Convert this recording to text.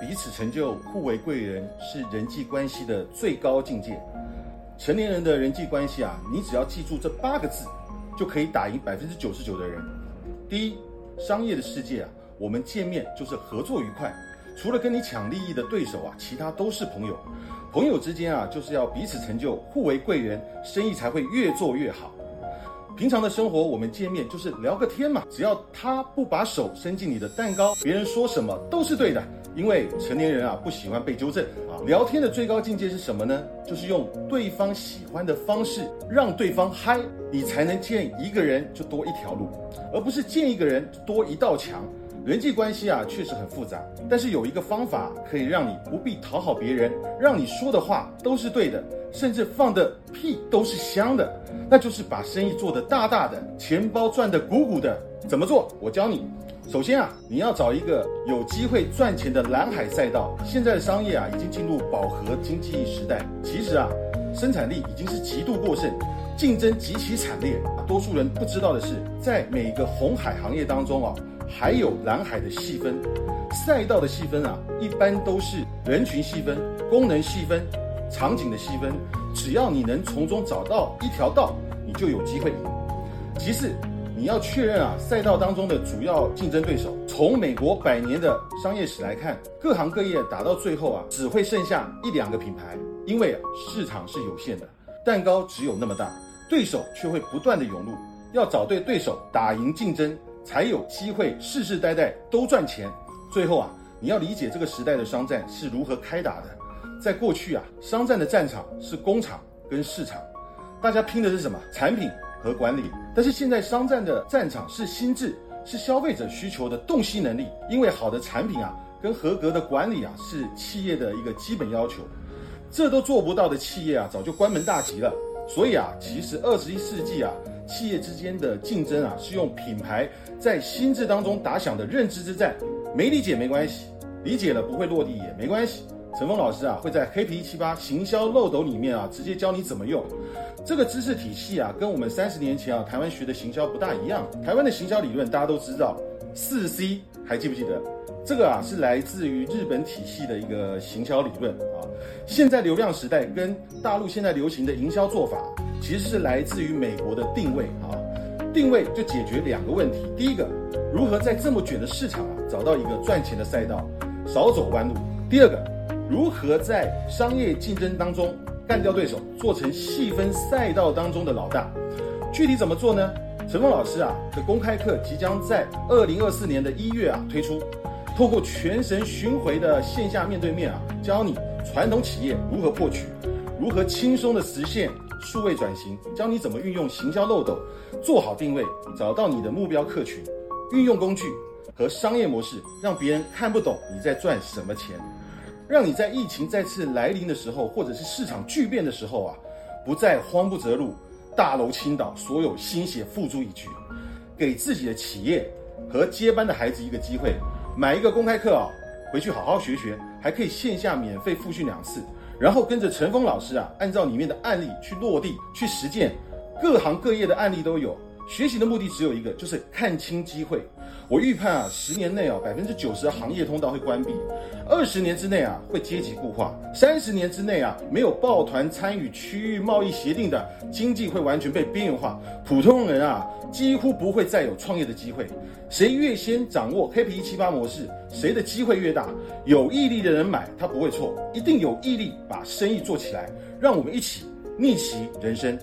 彼此成就，互为贵人，是人际关系的最高境界。成年人的人际关系啊，你只要记住这八个字，就可以打赢百分之九十九的人。第一，商业的世界啊，我们见面就是合作愉快，除了跟你抢利益的对手啊，其他都是朋友。朋友之间啊，就是要彼此成就，互为贵人，生意才会越做越好。平常的生活，我们见面就是聊个天嘛，只要他不把手伸进你的蛋糕，别人说什么都是对的。因为成年人啊不喜欢被纠正啊。聊天的最高境界是什么呢？就是用对方喜欢的方式让对方嗨，你才能见一个人就多一条路，而不是见一个人多一道墙。人际关系啊确实很复杂，但是有一个方法可以让你不必讨好别人，让你说的话都是对的，甚至放的屁都是香的，那就是把生意做得大大的，钱包赚得鼓鼓的。怎么做？我教你。首先啊，你要找一个有机会赚钱的蓝海赛道。现在的商业啊，已经进入饱和经济时代。其实啊，生产力已经是极度过剩，竞争极其惨烈。多数人不知道的是，在每个红海行业当中啊，还有蓝海的细分。赛道的细分啊，一般都是人群细分、功能细分、场景的细分。只要你能从中找到一条道，你就有机会赢。其次。你要确认啊，赛道当中的主要竞争对手。从美国百年的商业史来看，各行各业打到最后啊，只会剩下一两个品牌，因为市场是有限的，蛋糕只有那么大，对手却会不断的涌入。要找对对手，打赢竞争，才有机会世世代代都赚钱。最后啊，你要理解这个时代的商战是如何开打的。在过去啊，商战的战场是工厂跟市场，大家拼的是什么？产品。和管理，但是现在商战的战场是心智，是消费者需求的洞悉能力。因为好的产品啊，跟合格的管理啊，是企业的一个基本要求。这都做不到的企业啊，早就关门大吉了。所以啊，其实二十一世纪啊，企业之间的竞争啊，是用品牌在心智当中打响的认知之战。没理解没关系，理解了不会落地也没关系。陈峰老师啊，会在黑皮一七八行销漏斗里面啊，直接教你怎么用这个知识体系啊，跟我们三十年前啊台湾学的行销不大一样。台湾的行销理论大家都知道，四 C 还记不记得？这个啊是来自于日本体系的一个行销理论啊。现在流量时代跟大陆现在流行的营销做法，其实是来自于美国的定位啊。定位就解决两个问题：第一个，如何在这么卷的市场啊找到一个赚钱的赛道，少走弯路；第二个。如何在商业竞争当中干掉对手，做成细分赛道当中的老大？具体怎么做呢？陈峰老师啊的公开课即将在二零二四年的一月啊推出，透过全神巡回的线下面对面啊，教你传统企业如何破局，如何轻松的实现数位转型，教你怎么运用行销漏斗，做好定位，找到你的目标客群，运用工具和商业模式，让别人看不懂你在赚什么钱。让你在疫情再次来临的时候，或者是市场巨变的时候啊，不再慌不择路，大楼倾倒，所有心血付诸一炬，给自己的企业和接班的孩子一个机会，买一个公开课啊，回去好好学学，还可以线下免费复训两次，然后跟着陈峰老师啊，按照里面的案例去落地去实践，各行各业的案例都有。学习的目的只有一个，就是看清机会。我预判啊，十年内啊，百分之九十的行业通道会关闭；二十年之内啊，会阶级固化；三十年之内啊，没有抱团参与区域贸易协定的经济会完全被边缘化。普通人啊，几乎不会再有创业的机会。谁越先掌握黑皮一七八模式，谁的机会越大。有毅力的人买，他不会错，一定有毅力把生意做起来。让我们一起逆袭人生。